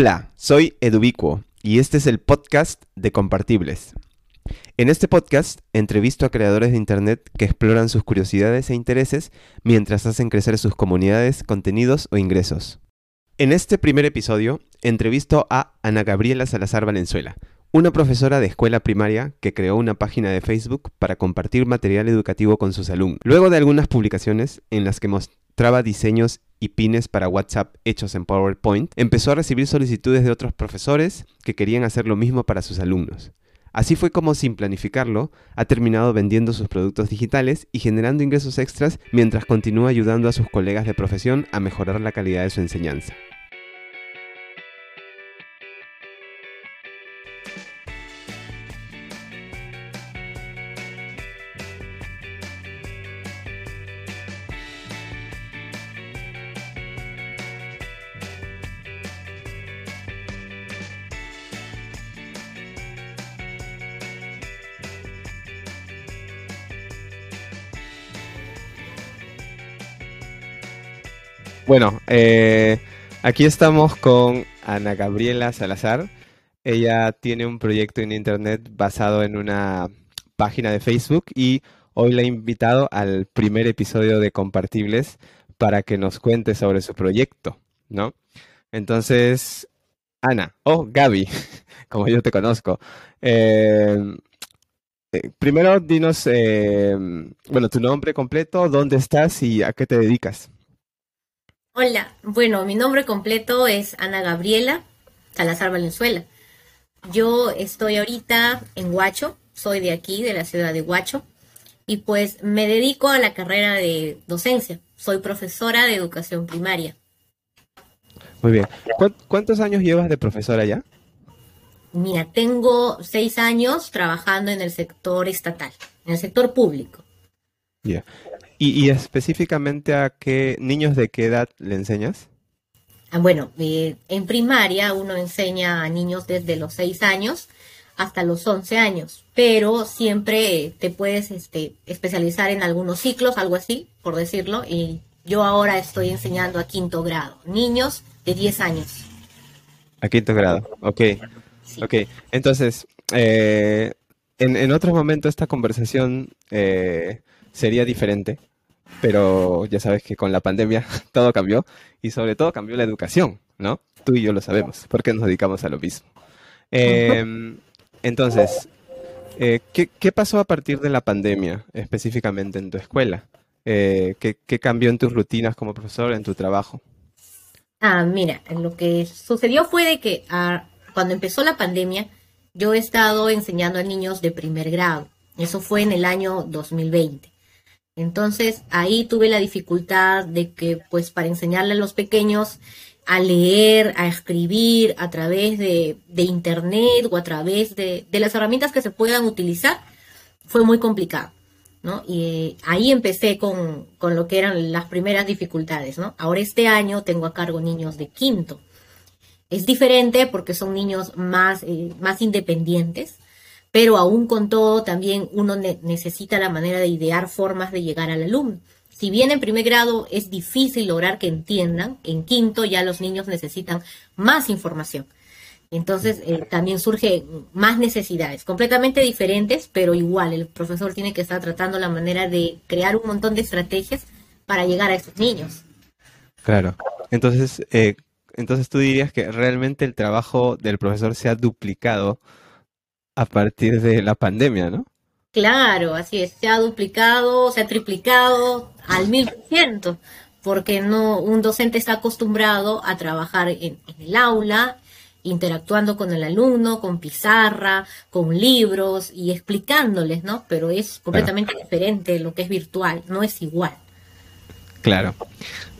Hola, soy Edubicuo y este es el podcast de Compartibles. En este podcast entrevisto a creadores de Internet que exploran sus curiosidades e intereses mientras hacen crecer sus comunidades, contenidos o ingresos. En este primer episodio entrevisto a Ana Gabriela Salazar Valenzuela, una profesora de escuela primaria que creó una página de Facebook para compartir material educativo con sus alumnos. Luego de algunas publicaciones en las que mostraba diseños y pines para WhatsApp hechos en PowerPoint, empezó a recibir solicitudes de otros profesores que querían hacer lo mismo para sus alumnos. Así fue como, sin planificarlo, ha terminado vendiendo sus productos digitales y generando ingresos extras mientras continúa ayudando a sus colegas de profesión a mejorar la calidad de su enseñanza. Bueno, eh, aquí estamos con Ana Gabriela Salazar. Ella tiene un proyecto en internet basado en una página de Facebook y hoy la he invitado al primer episodio de Compartibles para que nos cuente sobre su proyecto, ¿no? Entonces, Ana, o Gaby, como yo te conozco. Eh, eh, primero dinos, bueno, tu nombre completo, dónde estás y a qué te dedicas. Hola, bueno, mi nombre completo es Ana Gabriela Salazar Valenzuela. Yo estoy ahorita en Huacho, soy de aquí, de la ciudad de Huacho, y pues me dedico a la carrera de docencia. Soy profesora de educación primaria. Muy bien. ¿Cuántos años llevas de profesora ya? Mira, tengo seis años trabajando en el sector estatal, en el sector público. Ya. ¿Y, específicamente a qué niños de qué edad le enseñas? Ah, bueno, eh, en primaria uno enseña a niños desde los 6 años hasta los 11 años, pero siempre te puedes este, especializar en algunos ciclos, algo así, por decirlo, y yo ahora estoy enseñando a quinto grado, niños de 10 años. A quinto grado, ok. Ok, entonces, eh, en, en otro momento esta conversación eh, sería diferente, pero ya sabes que con la pandemia todo cambió y sobre todo cambió la educación, ¿no? Tú y yo lo sabemos, porque nos dedicamos a lo mismo. Em, entonces, eh, ¿qué, pasó a partir de la pandemia específicamente en tu escuela? Eh, ¿qué, cambió en tus rutinas como profesor, en tu trabajo? Ah, mira, lo que sucedió fue de que ah, cuando empezó la pandemia, yo he estado enseñando a niños de primer grado. Eso fue en el año 2020. Entonces ahí tuve la dificultad de que pues para enseñarle a los pequeños a leer, a escribir a través de, internet o a través de, las herramientas que se puedan utilizar, fue muy complicado. ¿no? Y eh, ahí empecé con, lo que eran las primeras dificultades, ¿no? Ahora este año tengo a cargo niños de quinto. Es diferente porque son niños más, eh, más independientes, pero aún con todo también uno necesita la manera de idear formas de llegar al alumno. Si bien en primer grado es difícil lograr que entiendan, en quinto ya los niños necesitan más información. Entonces eh, también surgen más necesidades, completamente diferentes, pero igual el profesor tiene que estar tratando la manera de crear un montón de estrategias para llegar a esos niños. Claro. Entonces, eh, entonces tú dirías que realmente el trabajo del profesor se ha duplicado a partir de la pandemia, ¿no? Claro, así es, se ha duplicado, se ha triplicado al mil por ciento, porque no, un docente está acostumbrado a trabajar en, el aula, interactuando con el alumno, con pizarra, con libros y explicándoles, ¿no? Pero es completamente diferente lo que es virtual, no es igual. Claro.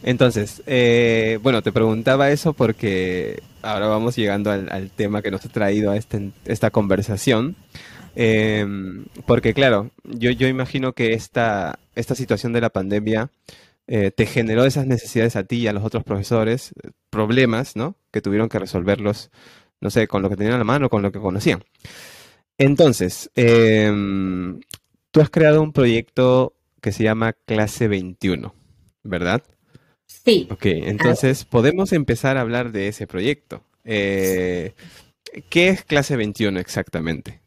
Entonces, eh, bueno, te preguntaba eso porque ahora vamos llegando al, tema que nos ha traído a este, esta conversación. Em, porque claro, yo, yo imagino que esta, esta situación de la pandemia eh, te generó esas necesidades a ti y a los otros profesores, problemas, ¿no? Que tuvieron que resolverlos, no sé, con lo que tenían a la mano, con lo que conocían. Entonces, tú has creado un proyecto que se llama Clase 21, ¿verdad? Sí. Ok, entonces podemos empezar a hablar de ese proyecto. eh, ¿qué es clase 21 exactamente?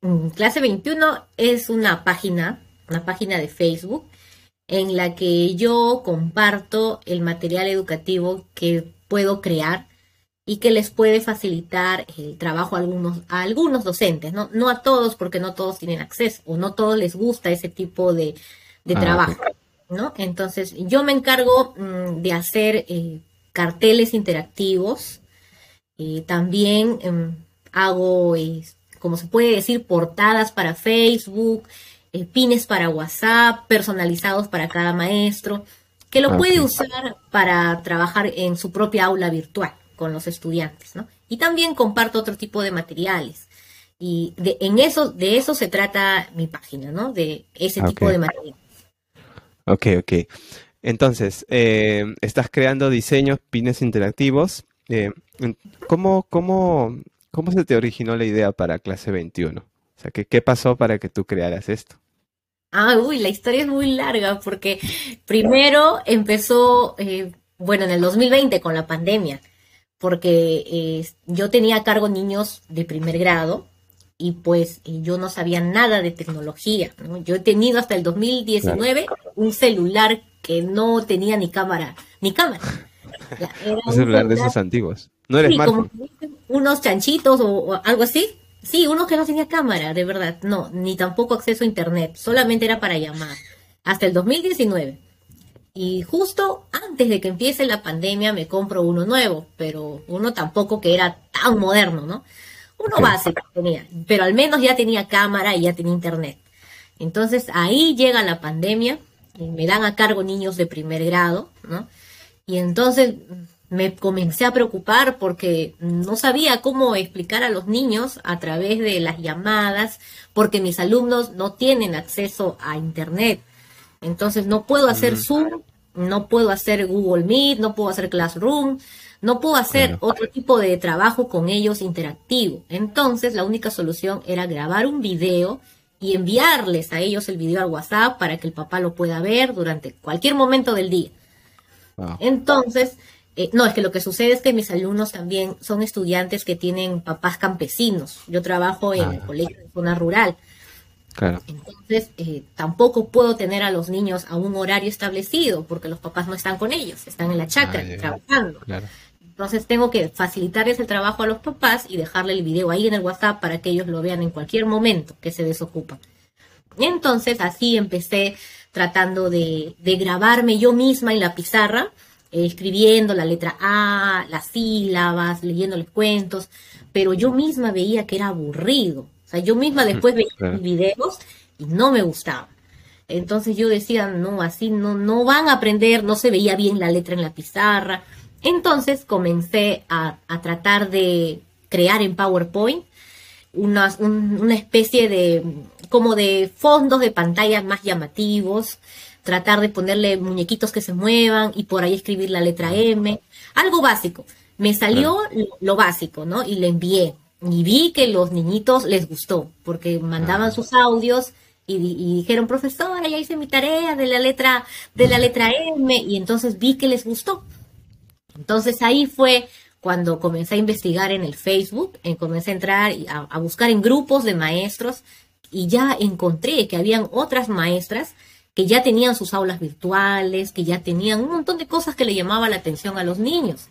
Mm, clase 21 es una página, una página de Facebook en la que yo comparto el material educativo que puedo crear y que les puede facilitar el trabajo a algunos, a algunos docentes, ¿no? No a todos, porque no todos tienen acceso o no todos les gusta ese tipo de, ah, trabajo, ¿no? Entonces, yo me encargo mm, de hacer eh, carteles interactivos, y también em, hago, como se puede decir, portadas para Facebook, eh, pines para WhatsApp, personalizados para cada maestro, que lo puede usar para trabajar en su propia aula virtual con los estudiantes, ¿no? Y también comparto otro tipo de materiales. Y de, en eso, de eso se trata mi página, ¿no? De ese tipo de materiales. Ok, ok. Entonces, eh, estás creando diseños, pines interactivos. Eh, ¿cómo, cómo, cómo se te originó la idea para clase 21? O sea, ¿qué, pasó para que tú crearas esto? Ah, uy, la historia es muy larga porque primero empezó, eh, bueno, en el 2020 con la pandemia, porque eh, yo tenía a cargo niños de primer grado y pues yo no sabía nada de tecnología. Yo he tenido hasta el 2019 un celular que no tenía ni cámara, ni cámara. un celular de esos antiguos. No eres sí, como unos chanchitos o algo así. Sí, uno que no tenía cámara, de verdad. No, ni tampoco acceso a internet. Solamente era para llamar. Hasta el 2019. Y justo antes de que empiece la pandemia me compro uno nuevo, pero uno tampoco que era tan moderno, ¿no? Uno básico tenía, pero al menos ya tenía cámara y ya tenía internet. Entonces ahí llega la pandemia, y me dan a cargo niños de primer grado, ¿no? Y entonces me comencé a preocupar porque no sabía cómo explicar a los niños a través de las llamadas, porque mis alumnos no tienen acceso a Internet. Entonces no puedo hacer mm. Zoom, no puedo hacer Google Meet, no puedo hacer Classroom, no puedo hacer otro tipo de trabajo con ellos interactivo. Entonces la única solución era grabar un video y enviarles a ellos el video al WhatsApp para que el papá lo pueda ver durante cualquier momento del día. Entonces, eh, no, es que lo que sucede es que mis alumnos también son estudiantes que tienen papás campesinos. Yo trabajo en el ah. colegio de zona rural. Claro. Entonces, eh, tampoco puedo tener a los niños a un horario establecido porque los papás no están con ellos, están en la chacra ah, trabajando. Entonces, tengo que facilitarles el trabajo a los papás y dejarle el video ahí en el WhatsApp para que ellos lo vean en cualquier momento que se desocupan. Entonces, así empecé tratando de, de grabarme yo misma en la pizarra escribiendo la letra A, las sílabas, leyéndoles cuentos, pero yo misma veía que era aburrido. O sea, yo misma después veía videos y no me gustaba. Entonces yo decía, no, así no, no van a aprender, no se veía bien la letra en la pizarra. Entonces comencé a, tratar de crear en PowerPoint una, una especie de, como de fondos de pantalla más llamativos, tratar de ponerle muñequitos que se muevan y por ahí escribir la letra M, algo básico. Me salió lo, básico, ¿no? Y le envié. Y vi que los niñitos les gustó, porque mandaban sus audios y, dijeron, profesora, ya hice mi tarea de la letra, de la letra M, y entonces vi que les gustó. Entonces ahí fue cuando comencé a investigar en el Facebook, en, comencé a entrar a, a buscar en grupos de maestros y ya encontré que habían otras maestras que ya tenían sus aulas virtuales, que ya tenían un montón de cosas que le llamaban la atención a los niños.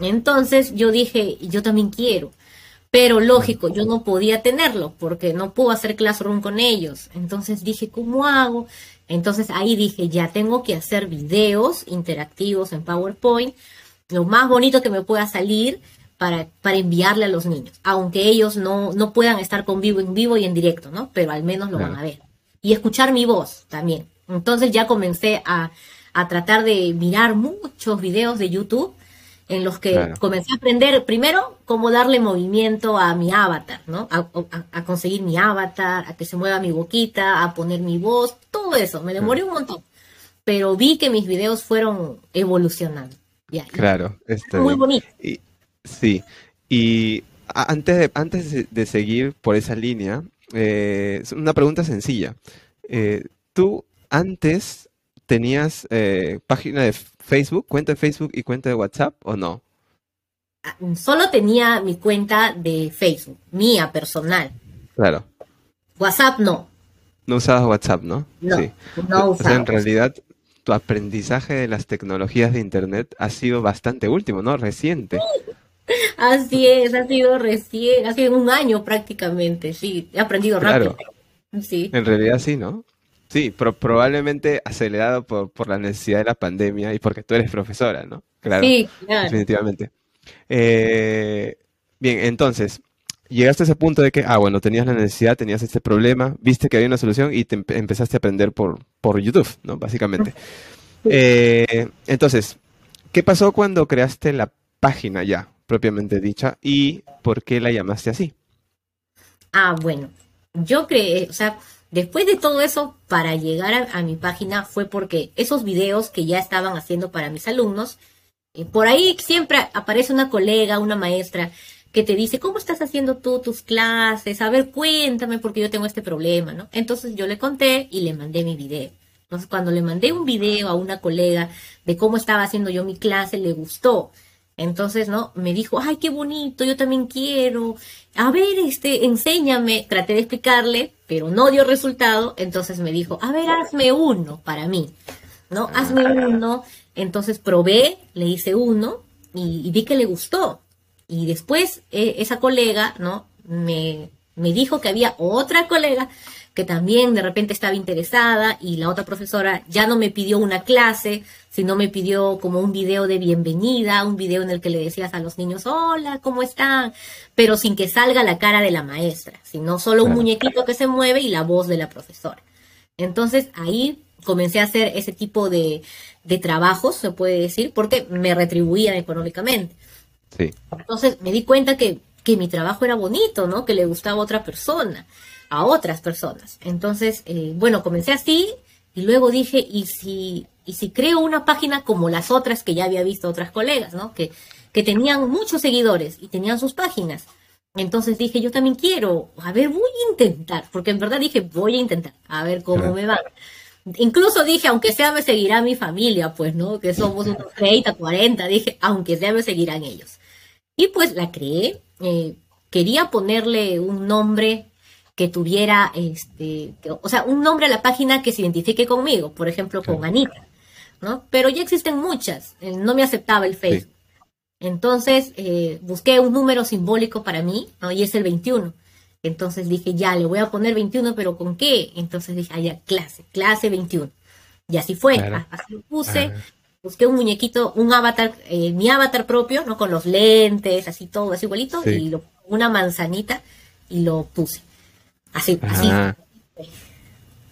Entonces yo dije, yo también quiero. Pero lógico, yo no podía tenerlo porque no puedo hacer classroom con ellos. Entonces dije, ¿cómo hago? Entonces ahí dije, ya tengo que hacer videos interactivos en PowerPoint, lo más bonito que me pueda salir para, para enviarle a los niños, aunque ellos no, no puedan estar con vivo en vivo y en directo, ¿no? Pero al menos lo van a ver y escuchar mi voz también. Entonces ya comencé a, tratar de mirar muchos videos de YouTube en los que comencé a aprender primero cómo darle movimiento a mi avatar, ¿no? A, conseguir mi avatar, a que se mueva mi boquita, a poner mi voz, todo eso. Me demoré un montón, pero vi que mis videos fueron evolucionando. Claro, muy bonito. sí, y antes de, antes de seguir por esa línea, eh, una pregunta sencilla. Eh, ¿Tú antes tenías eh, página de Facebook, cuenta de Facebook y cuenta de WhatsApp o no? solo tenía mi cuenta de Facebook, mía, personal. Claro. WhatsApp no. No usabas WhatsApp, ¿no? No, sí. no O sea, usaba. en realidad, tu aprendizaje de las tecnologías de Internet ha sido bastante último, ¿no? Reciente. Así es, ha sido recién, ha sido un año prácticamente, sí, he aprendido Claro. rápido. Sí, En realidad sí, ¿no? Sí, pro- probablemente acelerado por, por la necesidad de la pandemia y porque tú eres profesora, ¿no? Claro, sí, claro. definitivamente. Eh, bien, entonces, llegaste a ese punto de que, ah, bueno, tenías la necesidad, tenías este problema, viste que había una solución y te empe- empezaste a aprender por, por YouTube, ¿no? Básicamente. Eh, entonces, ¿qué pasó cuando creaste la página ya, propiamente dicha, y por qué la llamaste así? Ah, bueno, yo creé, o sea, después de todo eso, para llegar a, a mi página fue porque esos videos que ya estaban haciendo para mis alumnos, eh, por ahí siempre aparece una colega, una maestra, que te dice, ¿cómo estás haciendo tú tus clases? A ver, cuéntame porque yo tengo este problema, ¿no? Entonces yo le conté y le mandé mi video. Entonces cuando le mandé un video a una colega de cómo estaba haciendo yo mi clase, le gustó. Entonces, ¿no? Me dijo, ay, qué bonito, yo también quiero. A ver, este, enséñame. Traté de explicarle, pero no dio resultado. Entonces me dijo, a ver, hazme uno para mí, ¿no? Hazme uno. Entonces probé, le hice uno y, y vi que le gustó. Y después eh, esa colega, ¿no? Me, me dijo que había otra colega que también de repente estaba interesada y la otra profesora ya no me pidió una clase, sino me pidió como un video de bienvenida, un video en el que le decías a los niños, hola, ¿cómo están? Pero sin que salga la cara de la maestra, sino solo un muñequito que se mueve y la voz de la profesora. Entonces ahí comencé a hacer ese tipo de, de trabajos, se puede decir, porque me retribuían económicamente. Sí, Entonces me di cuenta que, que mi trabajo era bonito, ¿no? Que le gustaba a otra persona, a otras personas. Entonces, eh, bueno, comencé así y luego dije, ¿y si, y si creo una página como las otras que ya había visto otras colegas, ¿no? Que, que tenían muchos seguidores y tenían sus páginas. Entonces dije, yo también quiero, a ver, voy a intentar, porque en verdad dije, voy a intentar, a ver cómo Claro. me va. Incluso dije, aunque sea me seguirá mi familia, pues, ¿no? Que somos unos 30, 40, dije, aunque sea me seguirán ellos. Y pues la creé. eh, quería ponerle un nombre que tuviera, este, que- o sea, un nombre a la página que se identifique conmigo, por ejemplo, con. Anita, ¿no? Pero ya existen muchas, eh, no me aceptaba el Facebook. Entonces eh, busqué un número simbólico para mí, ¿no? Y es el 21. Entonces dije, ya, le voy a poner 21, pero ¿con qué? Entonces dije, ah, ya, clase, clase 21. Y así fue, Claro. así lo puse. Busqué un muñequito, un avatar, eh, mi avatar propio, ¿no? Con los lentes, así todo, así igualito, Sí. y lo- una manzanita y lo puse. Así, así. Ah.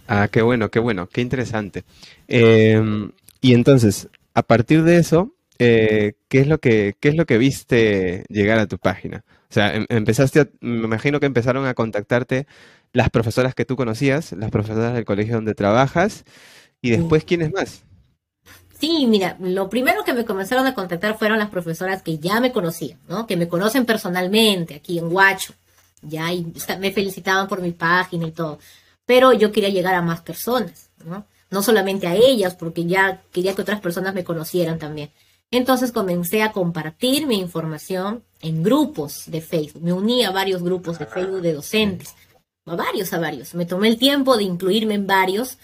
Ah, qué bueno, qué bueno, qué interesante. Em, y entonces, a partir de eso, eh, ¿qué es lo que, qué es lo que viste llegar a tu página? O sea, em- empezaste a- me imagino que empezaron a contactarte las profesoras que tú conocías, las profesoras del colegio donde trabajas, y después, ¿quiénes más? Sí, mira, lo primero que me comenzaron a contactar fueron las profesoras que ya me conocían, ¿no? Que me conocen personalmente aquí en Huacho, ya, y me felicitaban por mi página y todo. Pero yo quería llegar a más personas, ¿no? No solamente a ellas, porque ya quería que otras personas me conocieran también. Entonces comencé a compartir mi información en grupos de Facebook. Me uní a varios grupos de Facebook de docentes, a varios, a varios. Me tomé el tiempo de incluirme en varios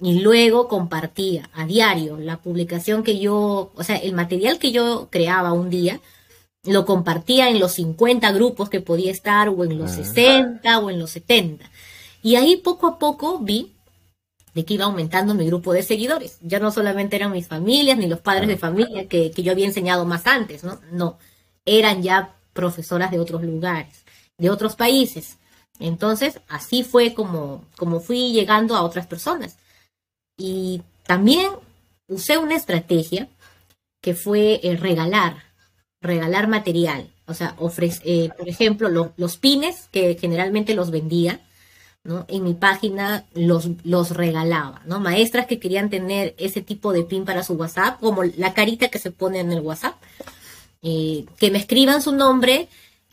y luego compartía a diario la publicación que yo, o sea, el material que yo creaba un día, lo compartía en los 50 grupos que podía estar, o en los Ah. 60, o en los 70. Y ahí poco a poco vi de que iba aumentando mi grupo de seguidores. Ya no solamente eran mis familias ni los padres de familia que, que yo había enseñado más antes, ¿no? No, eran ya profesoras de otros lugares, de otros países. Entonces, así fue como, como fui llegando a otras personas. Y también usé una estrategia que fue eh, regalar, regalar material. O sea, ofrece, eh, por ejemplo, lo- los pines que generalmente los vendía, ¿no? En mi página los, los regalaba, ¿no? Maestras que querían tener ese tipo de pin para su WhatsApp, como la carita que se pone en el WhatsApp, eh, que me escriban su nombre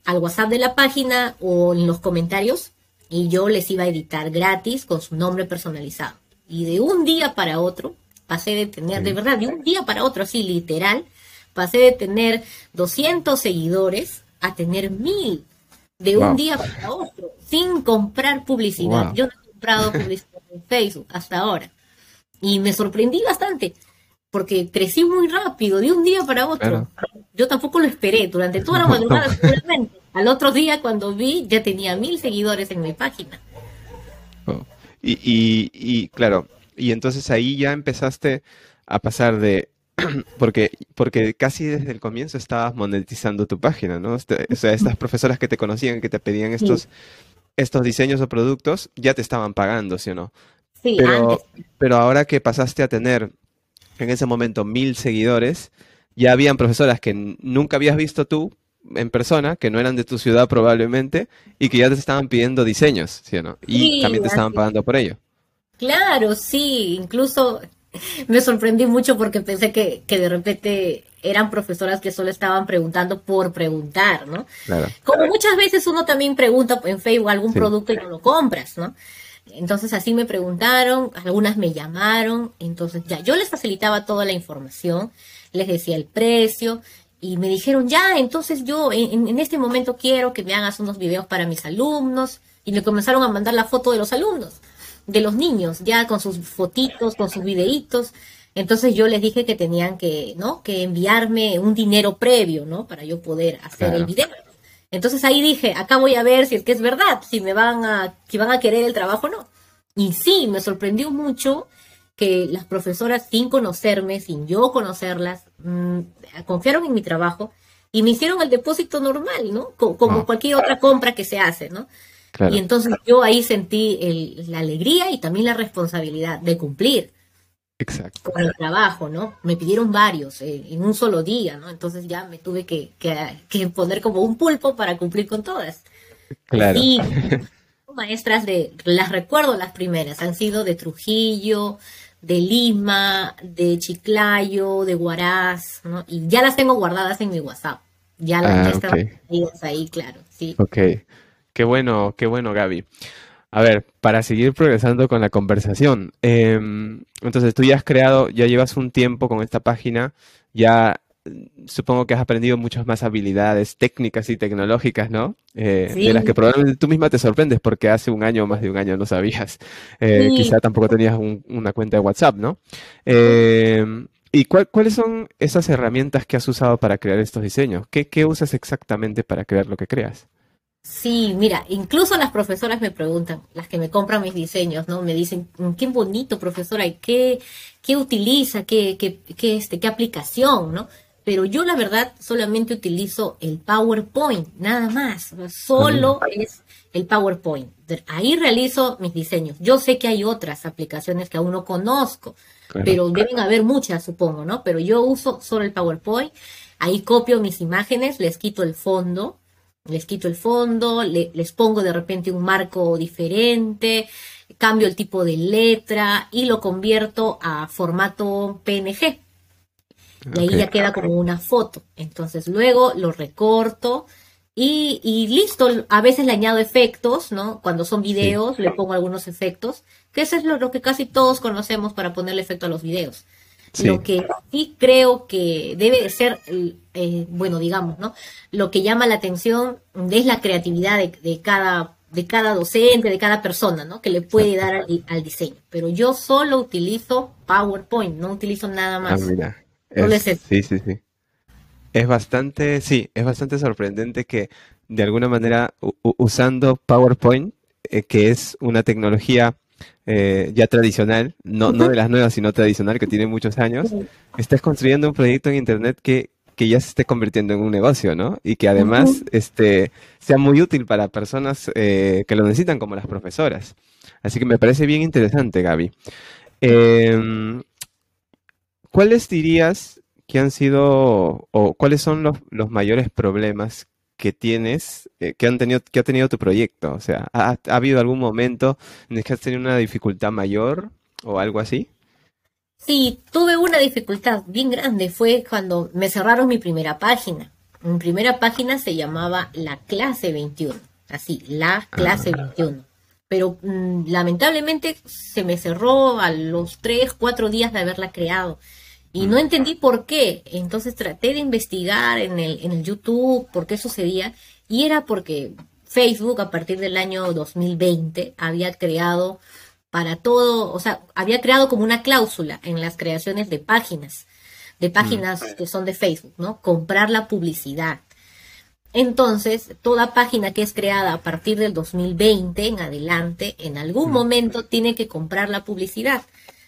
al WhatsApp de la página o en los comentarios y yo les iba a editar gratis con su nombre personalizado. Y de un día para otro, pasé de tener, de verdad, de un día para otro, así literal, Pasé de tener 200 seguidores a tener 1000 de un día para otro, sin comprar publicidad. Yo no he comprado publicidad en Facebook hasta ahora. Y me sorprendí bastante, porque crecí muy rápido, de un día para otro. Yo tampoco lo esperé, durante toda la madrugada seguramente. Al otro día, cuando vi, ya tenía mil seguidores en mi página. Y, y, y claro, y entonces ahí ya empezaste a pasar de porque, porque casi desde el comienzo estabas monetizando tu página, ¿no? Este, o sea, estas profesoras que te conocían, que te pedían estos, estos diseños o productos, ya te estaban pagando, ¿sí o no? Sí, pero, pero ahora que pasaste a tener en ese momento mil seguidores, ya habían profesoras que nunca habías visto tú en persona, que no eran de tu ciudad probablemente, y que ya te estaban pidiendo diseños, ¿sí o no? Y también te estaban pagando por ello. Claro, sí, incluso me sorprendí mucho porque pensé que, que, de repente eran profesoras que solo estaban preguntando por preguntar, ¿no? Claro. Como muchas veces uno también pregunta en Facebook algún producto y no lo compras, ¿no? Entonces así me preguntaron, algunas me llamaron, entonces ya yo les facilitaba toda la información, les decía el precio y me dijeron, ya, entonces yo en, en este momento quiero que me hagas unos videos para mis alumnos y me comenzaron a mandar la foto de los alumnos de los niños, ya con sus fotitos, con sus videitos. Entonces yo les dije que tenían que, ¿no? Que enviarme un dinero previo, ¿no? Para yo poder hacer el video. Entonces ahí dije, acá voy a ver si es que es verdad, si me van a, si van a querer el trabajo o no. Y sí, me sorprendió mucho que las profesoras, sin conocerme, sin yo conocerlas, mmm, confiaron en mi trabajo y me hicieron el depósito normal, ¿no? Como, cualquier otra compra que se hace, ¿no? Y entonces yo ahí sentí la alegría y también la responsabilidad de cumplir. Exacto. Con el trabajo, ¿no? Me pidieron varios eh, en un solo día, ¿no? Entonces ya me tuve que, que, poner como un pulpo para cumplir con todas. Claro. Y maestras de, las recuerdo las primeras, han sido de Trujillo, de Lima, de Chiclayo, de Huaraz, ¿no? Y ya las tengo guardadas en mi WhatsApp. Ya las ah, están ahí, claro, sí. Ok. Qué bueno, qué bueno, Gaby. A ver, para seguir progresando con la conversación, em, entonces tú ya has creado, ya llevas un tiempo con esta página, ya supongo que has aprendido muchas más habilidades técnicas y tecnológicas, ¿no? Eh, de las que probablemente tú misma te sorprendes porque hace un año o más de un año no sabías. Eh, quizá tampoco tenías una cuenta de WhatsApp, ¿no? Em, ¿Y cuáles son esas herramientas que has usado para crear estos diseños? ¿Qué usas exactamente para crear lo que creas? Sí, mira, incluso las profesoras me preguntan, las que me compran mis diseños, ¿no? Me dicen, mm, qué bonito, profesora, ¿y qué, qué utiliza? ¿Qué, qué, qué, este, qué aplicación, no? Pero yo la verdad solamente utilizo el PowerPoint, nada más. Solo es el PowerPoint. Ahí realizo mis diseños. Yo sé que hay otras aplicaciones que aún no conozco, pero deben haber muchas, supongo, ¿no? Pero yo uso solo el PowerPoint. Ahí copio mis imágenes, les quito el fondo, les quito el fondo, les pongo de repente un marco diferente, cambio el tipo de letra y lo convierto a formato PNG. Y ahí ya queda como una foto. Entonces luego lo recorto y, listo. A veces le añado efectos, ¿no? Cuando son videos le pongo algunos efectos, que eso es lo que casi todos conocemos para ponerle efecto a los videos. Lo que sí creo que debe ser, eh, bueno, digamos, ¿no? Lo que llama la atención es la creatividad de, cada de cada docente, de cada persona, ¿no? Que le puede dar al, diseño. Pero yo solo utilizo PowerPoint, no utilizo nada más. Ah, mira. Sí, sí, sí. Es bastante, sí, es bastante sorprendente que de alguna manera usando PowerPoint, eh, que es una tecnología eh, ya tradicional, no, no de las nuevas, sino tradicional, que tiene muchos años, estás construyendo un proyecto en Internet que, que ya se esté convirtiendo en un negocio, ¿no? Y que además este, sea muy útil para personas eh, que lo necesitan, como las profesoras. Así que me parece bien interesante, Gaby. Em, ¿Cuáles dirías que han sido o cuáles son los, los mayores problemas que tienes, eh, que han tenido, que ha tenido tu proyecto? O sea, ¿ha, habido algún momento en el que has tenido una dificultad mayor o algo así? Sí, tuve una dificultad bien grande. Fue cuando me cerraron mi primera página. Mi primera página se llamaba La Clase 21. Así, La Clase 21. Ah. Pero mm, lamentablemente se me cerró a los 3, 4 días de haberla creado. Y no entendí por qué. Entonces traté de investigar en el, en el YouTube por qué sucedía. Y era porque Facebook a partir del año 2020 había creado para todo, o sea, había creado como una cláusula en las creaciones de páginas, de páginas mm. que son de Facebook, ¿no? Comprar la publicidad. Entonces, toda página que es creada a partir del 2020 en adelante, en algún mm. momento tiene que comprar la publicidad,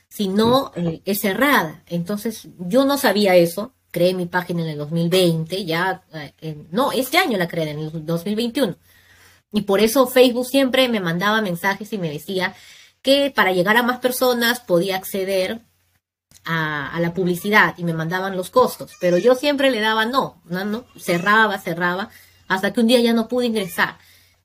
si no eh, es cerrada. Entonces, yo no sabía eso, creé mi página en el 2020, ya, eh, no, este año la creé en el 2021. Y por eso Facebook siempre me mandaba mensajes y me decía que para llegar a más personas podía acceder a, la publicidad y me mandaban los costos, pero yo siempre le daba no, no, no, cerraba, cerraba, hasta que un día ya no pude ingresar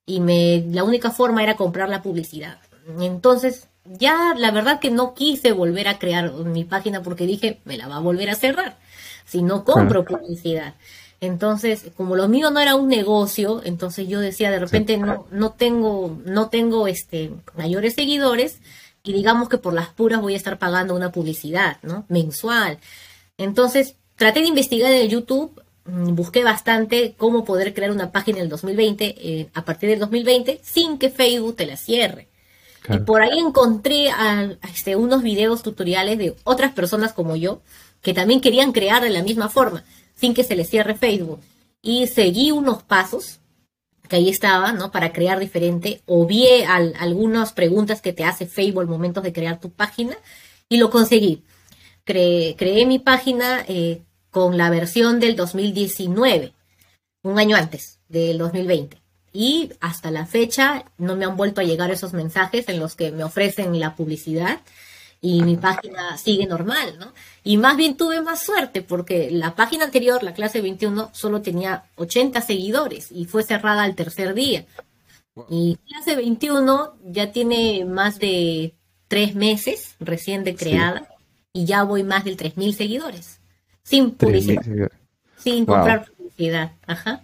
y me, la única forma era comprar la publicidad. Entonces, ya la verdad que no quise volver a crear mi página porque dije, me la va a volver a cerrar si no compro publicidad. Entonces, como lo mío no era un negocio, entonces yo decía, de repente no, no tengo, no tengo este mayores seguidores y digamos que por las puras voy a estar pagando una publicidad, ¿no? Mensual. Entonces, traté de investigar en YouTube, mm, busqué bastante cómo poder crear una página en el 2020, eh, a partir del 2020, sin que Facebook te la cierre. Y por ahí encontré este, unos videos tutoriales de otras personas como yo, que también querían crear de la misma forma sin que se le cierre Facebook. Y seguí unos pasos que ahí estaba, ¿no? Para crear diferente. Obvié algunas preguntas que te hace Facebook al momento de crear tu página y lo conseguí. creé mi página eh, con la versión del 2019, un año antes del 2020. Y hasta la fecha no me han vuelto a llegar esos mensajes en los que me ofrecen la publicidad y mi página sigue normal, ¿no? Y más bien tuve más suerte porque la página anterior, la clase 21, solo tenía 80 seguidores y fue cerrada al tercer día. Y clase 21 ya tiene más de tres meses recién de creada y ya voy más de 3.000 seguidores. Sin publicidad. Sin comprar publicidad. Ajá.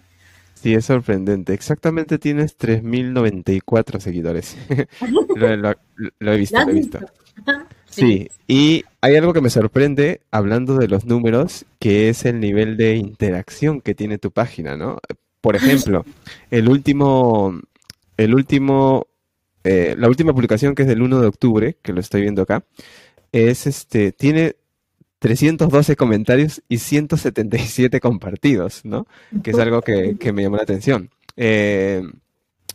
Sí, es sorprendente. Exactamente tienes 3.094 seguidores. lo, he visto, lo he visto. Sí, y hay algo que me sorprende hablando de los números, que es el nivel de interacción que tiene tu página, ¿no? Por ejemplo, el último, el último, eh, la última publicación que es del 1 de octubre, que lo estoy viendo acá, es este, tiene 312 comentarios y 177 compartidos, ¿no? Que es algo que, me llamó la atención. Eh,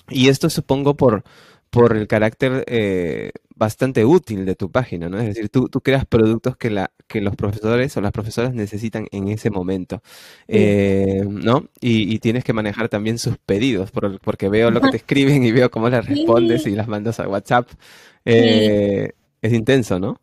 y esto supongo por, por el carácter eh, bastante útil de tu página, ¿no? Es decir, tú, tú creas productos que, la, que los profesores o las profesoras necesitan en ese momento, eh, ¿no? Y, tienes que manejar también sus pedidos, porque veo lo que te escriben y veo cómo les respondes y las mandas a WhatsApp. Eh, es intenso, ¿no?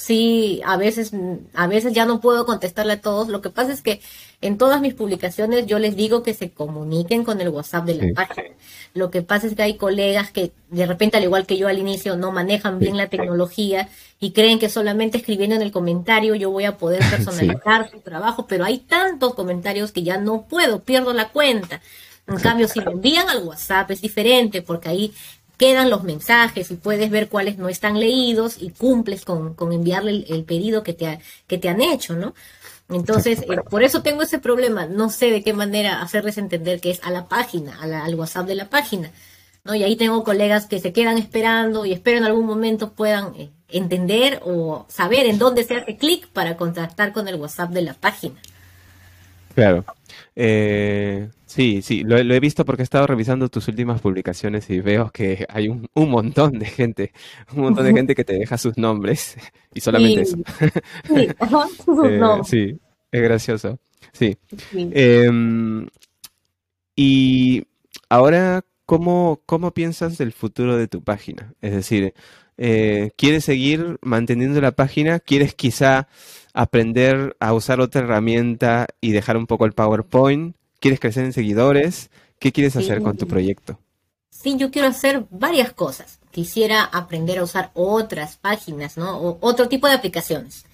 Sí, a veces, a veces ya no puedo contestarle a todos. Lo que pasa es que en todas mis publicaciones yo les digo que se comuniquen con el WhatsApp de la página. Lo que pasa es que hay colegas que de repente, al igual que yo al inicio, no manejan bien la tecnología y creen que solamente escribiendo en el comentario yo voy a poder personalizar su trabajo, pero hay tantos comentarios que ya no puedo, pierdo la cuenta. En cambio, si me envían al WhatsApp es diferente porque ahí quedan los mensajes y puedes ver cuáles no están leídos y cumples con, enviarle el, pedido que te, que te han hecho, ¿no? Entonces, eh, por eso tengo ese problema. No sé de qué manera hacerles entender que es a la página, al WhatsApp de la página. ¿no? Y ahí tengo colegas que se quedan esperando y espero en algún momento puedan eh, entender o saber en dónde se hace clic para contactar con el WhatsApp de la página. Claro. Eh, sí, sí, lo, he visto porque he estado revisando tus últimas publicaciones y veo que hay un, montón de gente, un montón de gente que te deja sus nombres y solamente eso. Sí, eh, sí, es gracioso. Sí. Em, y ahora, ¿cómo, ¿cómo piensas del futuro de tu página? Es decir, eh, ¿quieres seguir manteniendo la página? ¿Quieres quizá aprender a usar otra herramienta y dejar un poco el PowerPoint? ¿Quieres crecer en seguidores? ¿Qué quieres hacer con tu proyecto? Sí, yo quiero hacer varias cosas. Quisiera aprender a usar otras páginas, ¿no? O otro tipo de aplicaciones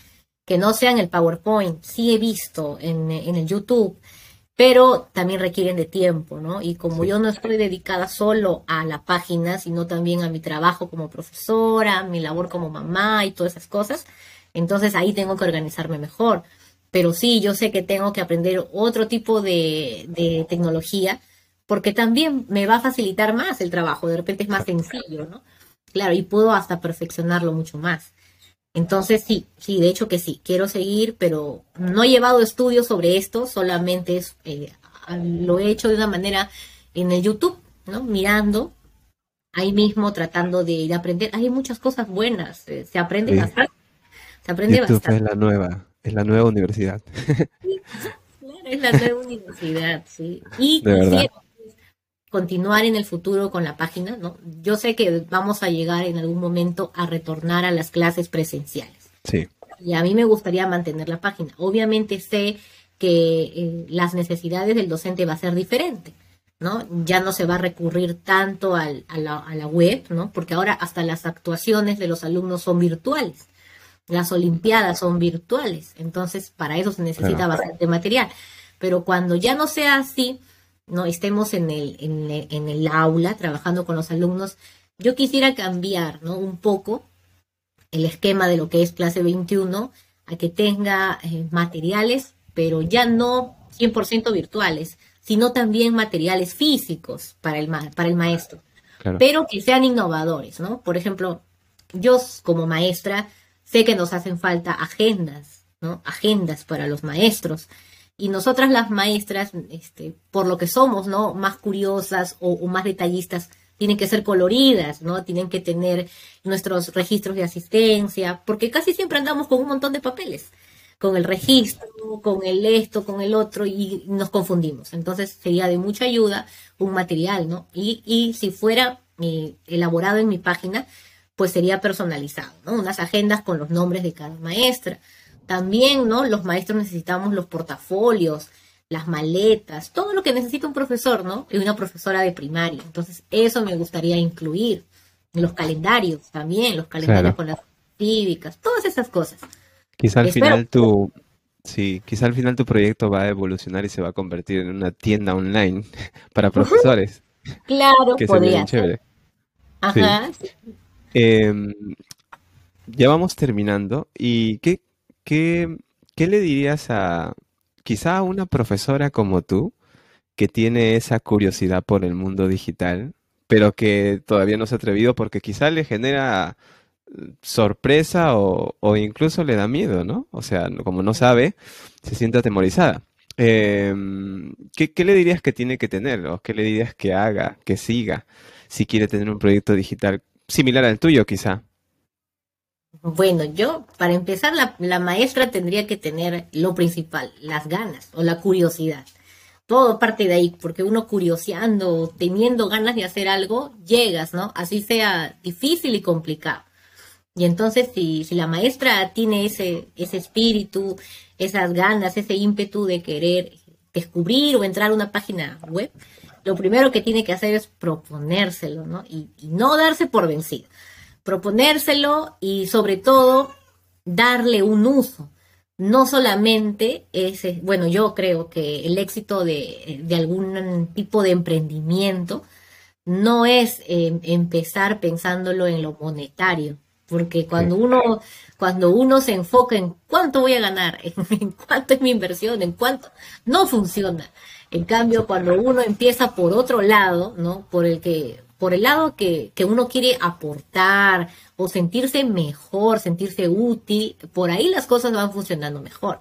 que no sean el PowerPoint. Sí he visto en, el YouTube, pero también requieren de tiempo, ¿no? Y como yo no estoy dedicada solo a la página, sino también a mi trabajo como profesora, mi labor como mamá y todas esas cosas, Entonces ahí tengo que organizarme mejor. Pero sí, yo sé que tengo que aprender otro tipo de, de tecnología porque también me va a facilitar más el trabajo, de repente es más sencillo, ¿no? Claro, y puedo hasta perfeccionarlo mucho más. Entonces sí, sí, de hecho que sí, quiero seguir, pero no he llevado estudios sobre esto, solamente es, eh, lo he hecho de una manera en el YouTube, ¿no? Mirando, ahí mismo tratando de, aprender. Hay muchas cosas buenas, eh, se aprende bastante. Se aprende YouTube bastante. es la nueva, es la nueva universidad. claro, es la nueva universidad, sí. Y continuar en el futuro con la página, ¿no? Yo sé que vamos a llegar en algún momento a retornar a las clases presenciales. Sí. Y a mí me gustaría mantener la página. Obviamente sé que eh, las necesidades del docente va a ser diferente, ¿no? Ya no se va a recurrir tanto a, la, web, ¿no? Porque ahora hasta las actuaciones de los alumnos son virtuales. Las olimpiadas son virtuales. Entonces, para eso se necesita bastante material. Pero cuando ya no sea así, no estemos en el, en el, aula trabajando con los alumnos, yo quisiera cambiar ¿no? un poco el esquema de lo que es clase 21 a que tenga eh, materiales, pero ya no 100% virtuales, sino también materiales físicos para el, para el maestro, pero que sean innovadores, ¿no? Por ejemplo, yo como maestra sé que nos hacen falta agendas, ¿no? Agendas para los maestros, y nosotras las maestras, este, por lo que somos, ¿no? Más curiosas o, más detallistas, tienen que ser coloridas, ¿no? Tienen que tener nuestros registros de asistencia, porque casi siempre andamos con un montón de papeles, con el registro, con el esto, con el otro, y nos confundimos. Entonces sería de mucha ayuda un material, ¿no? Y, y si fuera eh, elaborado en mi página, pues sería personalizado, ¿no? Unas agendas con los nombres de cada maestra, también, ¿no? Los maestros necesitamos los portafolios, las maletas, todo lo que necesita un profesor, ¿no? Y una profesora de primaria. Entonces, eso me gustaría incluir. Los calendarios también, los calendarios con las cívicas, todas esas cosas. Quizá al final tu, sí, quizá al final tu proyecto va a evolucionar y se va a convertir en una tienda online para profesores. Claro, que podría. Chévere. Ajá. Em, ya vamos terminando. ¿Y qué, ¿qué, le dirías a quizá a una profesora como tú que tiene esa curiosidad por el mundo digital, pero que todavía no se ha atrevido porque quizá le genera eh, sorpresa o, incluso le da miedo, ¿no? O sea, como no sabe, se siente atemorizada. Em, ¿qué, ¿Qué le dirías que tiene que tener o qué le dirías que haga, que siga, si quiere tener un proyecto digital similar al tuyo quizá? Bueno, yo, para empezar, la, maestra tendría que tener lo principal, las ganas o la curiosidad. Todo parte de ahí, porque uno curioseando, teniendo ganas de hacer algo, llegas, ¿no? Así sea difícil y complicado. Y entonces, si, si la maestra tiene ese, ese espíritu, esas ganas, ese ímpetu de querer descubrir o entrar a una página web, lo primero que tiene que hacer es proponérselo, ¿no? Y, y no darse por vencido proponérselo y sobre todo darle un uso. No solamente ese, bueno, yo creo que el éxito de, algún tipo de emprendimiento no es em, empezar pensándolo en lo monetario, porque cuando uno, cuando uno se enfoca en cuánto voy a ganar, en, cuánto es mi inversión, en cuánto, no funciona. En cambio, cuando uno empieza por otro lado, ¿no? Por el que por el lado que, uno quiere aportar o sentirse mejor, sentirse útil, por ahí las cosas van funcionando mejor.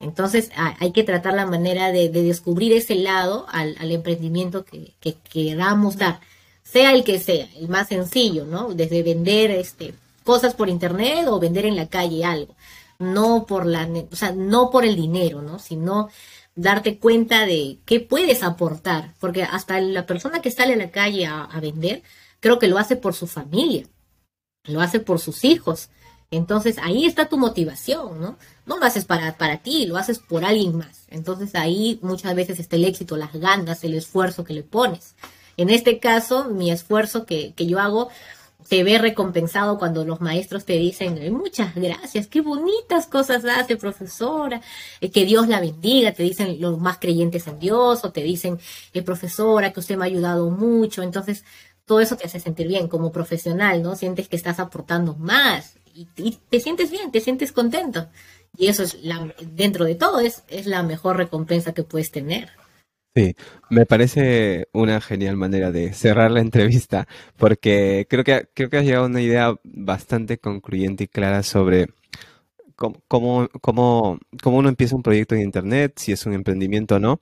Entonces hay que tratar la manera de, descubrir ese lado al, emprendimiento que, que, queramos dar, sea el que sea, el más sencillo, ¿no? Desde vender este, cosas por internet o vender en la calle algo, no por la, o sea, no por el dinero, ¿no? Sino darte cuenta de qué puedes aportar, porque hasta la persona que sale a la calle a, vender, creo que lo hace por su familia, lo hace por sus hijos. Entonces ahí está tu motivación, ¿no? No lo haces para, para ti, lo haces por alguien más. Entonces ahí muchas veces está el éxito, las ganas, el esfuerzo que le pones. En este caso, mi esfuerzo que, que yo hago se ve recompensado cuando los maestros te dicen, muchas gracias, qué bonitas cosas hace profesora, eh, que Dios la bendiga, te dicen los más creyentes en Dios, o te dicen, eh, profesora, que usted me ha ayudado mucho. Entonces, todo eso te hace sentir bien como profesional, ¿no? Sientes que estás aportando más y, te sientes bien, te sientes contento. Y eso es, la, dentro de todo, es, es la mejor recompensa que puedes tener. Sí, me parece una genial manera de cerrar la entrevista porque creo que, creo que has llegado a una idea bastante concluyente y clara sobre cómo, cómo, uno empieza un proyecto en Internet, si es un emprendimiento o no.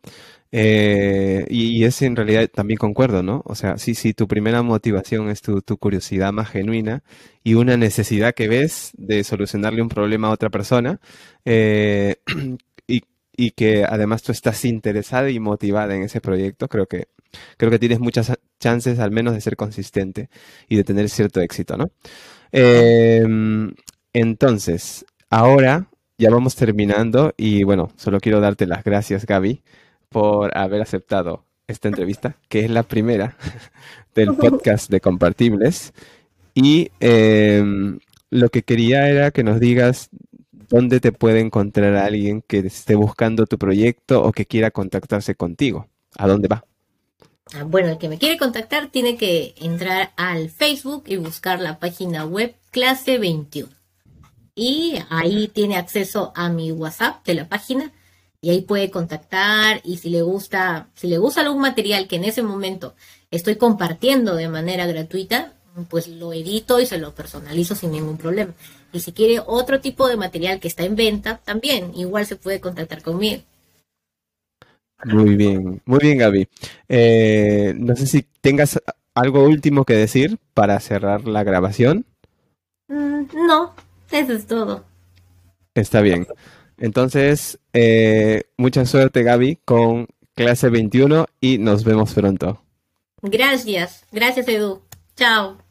Eh, y, es en realidad también concuerdo, ¿no? O sea, si, si tu primera motivación es tu, curiosidad más genuina y una necesidad que ves de solucionarle un problema a otra persona, eh, y, que además tú estás interesada y motivada en ese proyecto, creo que, creo que tienes muchas chances al menos de ser consistente y de tener cierto éxito, ¿no? Em, entonces, ahora ya vamos terminando y bueno, solo quiero darte las gracias, Gaby, por haber aceptado esta entrevista, que es la primera del podcast de Compartibles. Y em, lo que quería era que nos digas dónde te puede encontrar alguien que esté buscando tu proyecto o que quiera contactarse contigo. ¿A dónde va? Ah, bueno, el que me quiere contactar tiene que entrar al Facebook y buscar la página web clase 21 y ahí tiene acceso a mi WhatsApp de la página y ahí puede contactar y si le gusta, si le gusta algún material que en ese momento estoy compartiendo de manera gratuita, pues lo edito y se lo personalizo sin ningún problema. Y si quiere otro tipo de material que está en venta, también igual se puede contactar conmigo. Muy bien, muy bien Gaby. Eh, no sé si tengas algo último que decir para cerrar la grabación. Mm, no, eso es todo. Está bien. Entonces, eh, mucha suerte Gaby con clase 21 y nos vemos pronto. Gracias, gracias Edu. Chao.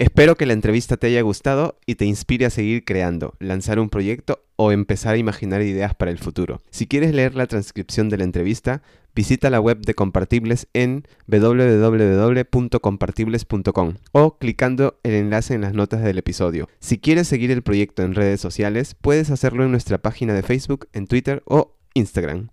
Espero que la entrevista te haya gustado y te inspire a seguir creando, lanzar un proyecto o empezar a imaginar ideas para el futuro. Si quieres leer la transcripción de la entrevista, visita la web de Compartibles en www.compartibles.com o clicando el enlace en las notas del episodio. Si quieres seguir el proyecto en redes sociales, puedes hacerlo en nuestra página de Facebook, en Twitter o Instagram.